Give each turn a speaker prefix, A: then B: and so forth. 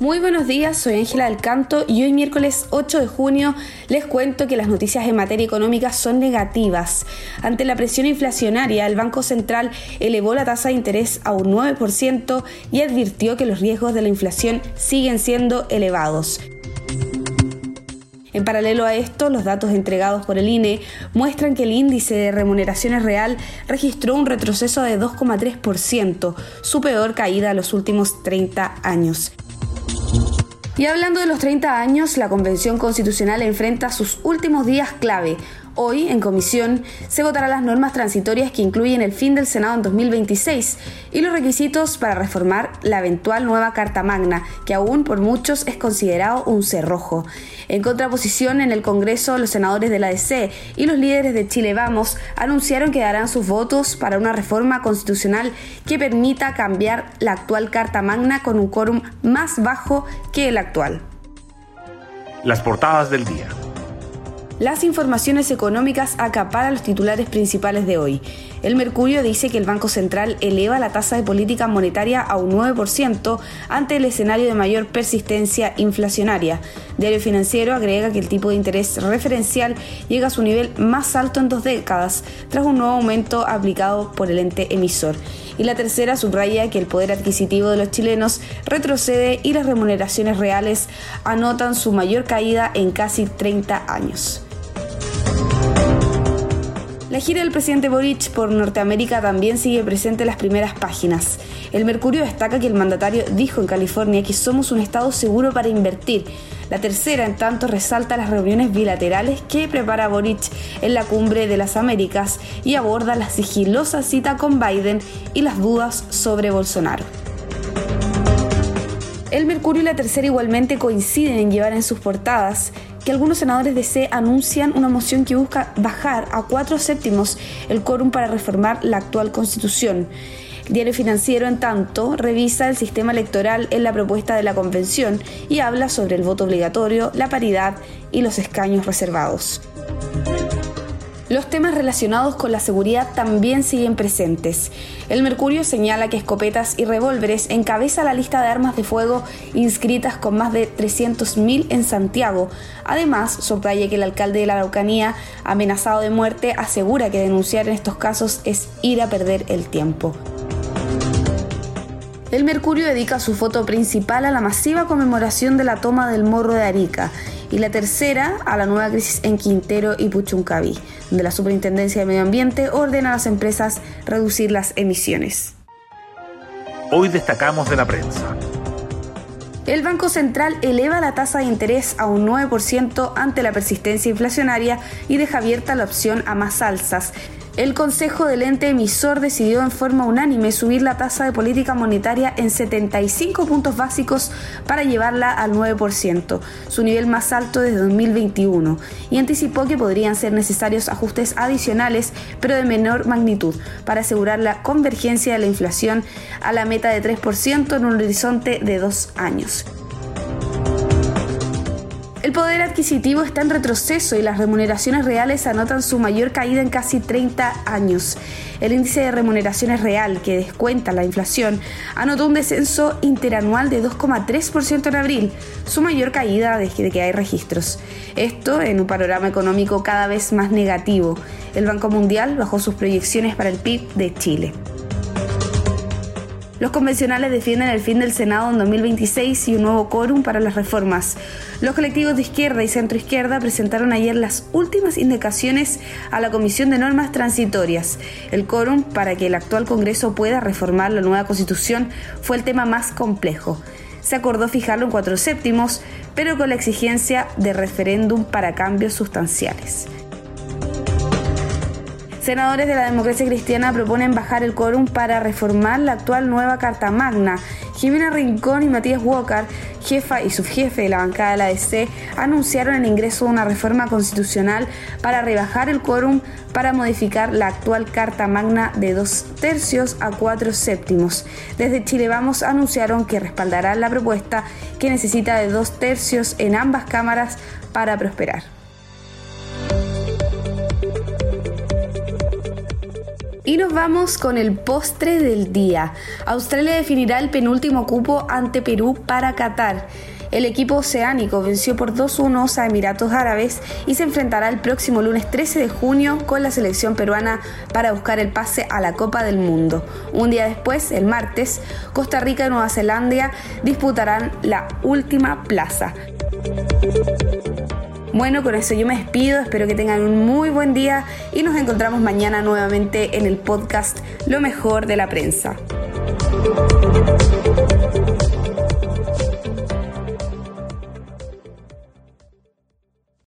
A: Muy buenos días, soy Ángela del Canto y hoy miércoles 8 de junio les cuento que las noticias en materia económica son negativas. Ante la presión inflacionaria, el Banco Central elevó la tasa de interés a un 9% y advirtió que los riesgos de la inflación siguen siendo elevados. En paralelo a esto, los datos entregados por el INE muestran que el índice de remuneraciones real registró un retroceso de 2,3%, su peor caída en los últimos 30 años. Y hablando de los 30 años, la Convención Constitucional enfrenta sus últimos días clave. Hoy, en comisión, se votarán las normas transitorias que incluyen el fin del Senado en 2026 y los requisitos para reformar la eventual nueva Carta Magna, que aún por muchos es considerado un cerrojo. En contraposición, en el Congreso, los senadores de la DC y los líderes de Chile Vamos anunciaron que darán sus votos para una reforma constitucional que permita cambiar la actual Carta Magna con un quórum más bajo que el actual.
B: Las portadas del día.
A: Las informaciones económicas acaparan los titulares principales de hoy. El Mercurio dice que el Banco Central eleva la tasa de política monetaria a un 9% ante el escenario de mayor persistencia inflacionaria. Diario Financiero agrega que el tipo de interés referencial llega a su nivel más alto en dos décadas, tras un nuevo aumento aplicado por el ente emisor. Y la tercera subraya que el poder adquisitivo de los chilenos retrocede y las remuneraciones reales anotan su mayor caída en casi 30 años. La gira del presidente Boric por Norteamérica también sigue presente en las primeras páginas. El Mercurio destaca que el mandatario dijo en California que somos un estado seguro para invertir. La tercera, en tanto, resalta las reuniones bilaterales que prepara Boric en la cumbre de las Américas y aborda la sigilosa cita con Biden y las dudas sobre Bolsonaro. El Mercurio y la Tercera igualmente coinciden en llevar en sus portadas que algunos senadores de C anuncian una moción que busca bajar a cuatro séptimos el quórum para reformar la actual constitución. Diario financiero, en tanto, revisa el sistema electoral en la propuesta de la convención y habla sobre el voto obligatorio, la paridad y los escaños reservados. Los temas relacionados con la seguridad también siguen presentes. El Mercurio señala que escopetas y revólveres encabeza la lista de armas de fuego inscritas con más de 300.000 en Santiago. Además, subraya que el alcalde de la Araucanía, amenazado de muerte, asegura que denunciar en estos casos es ir a perder el tiempo. El Mercurio dedica su foto principal a la masiva conmemoración de la toma del Morro de Arica y la tercera a la nueva crisis en Quintero y Puchuncaví, donde la Superintendencia de Medio Ambiente ordena a las empresas reducir las emisiones.
B: Hoy destacamos de la prensa.
A: El Banco Central eleva la tasa de interés a un 9% ante la persistencia inflacionaria y deja abierta la opción a más alzas el Consejo del ente emisor decidió en forma unánime subir la tasa de política monetaria en 75 puntos básicos para llevarla al 9%, su nivel más alto desde 2021, y anticipó que podrían ser necesarios ajustes adicionales, pero de menor magnitud, para asegurar la convergencia de la inflación a la meta de 3% en un horizonte de dos años. El poder adquisitivo está en retroceso y las remuneraciones reales anotan su mayor caída en casi 30 años. El índice de remuneraciones real, que descuenta la inflación, anotó un descenso interanual de 2,3% en abril, su mayor caída desde que hay registros. Esto en un panorama económico cada vez más negativo. El Banco Mundial bajó sus proyecciones para el PIB de Chile. Los convencionales defienden el fin del Senado en 2026 y un nuevo quórum para las reformas. Los colectivos de izquierda y centroizquierda presentaron ayer las últimas indicaciones a la Comisión de Normas Transitorias. El quórum para que el actual Congreso pueda reformar la nueva Constitución fue el tema más complejo. Se acordó fijarlo en cuatro séptimos, pero con la exigencia de referéndum para cambios sustanciales. Senadores de la democracia cristiana proponen bajar el quórum para reformar la actual nueva Carta Magna. Jimena Rincón y Matías Walker, jefa y subjefe de la bancada de la DC, anunciaron el ingreso de una reforma constitucional para rebajar el quórum para modificar la actual Carta Magna de dos tercios a cuatro séptimos. Desde Chile Vamos anunciaron que respaldarán la propuesta que necesita de dos tercios en ambas cámaras para prosperar. Y nos vamos con el postre del día. Australia definirá el penúltimo cupo ante Perú para Qatar. El equipo oceánico venció por 2-1 a Emiratos Árabes y se enfrentará el próximo lunes 13 de junio con la selección peruana para buscar el pase a la Copa del Mundo. Un día después, el martes, Costa Rica y Nueva Zelanda disputarán la última plaza. Bueno, con eso yo me despido, espero que tengan un muy buen día y nos encontramos mañana nuevamente en el podcast Lo mejor de la prensa.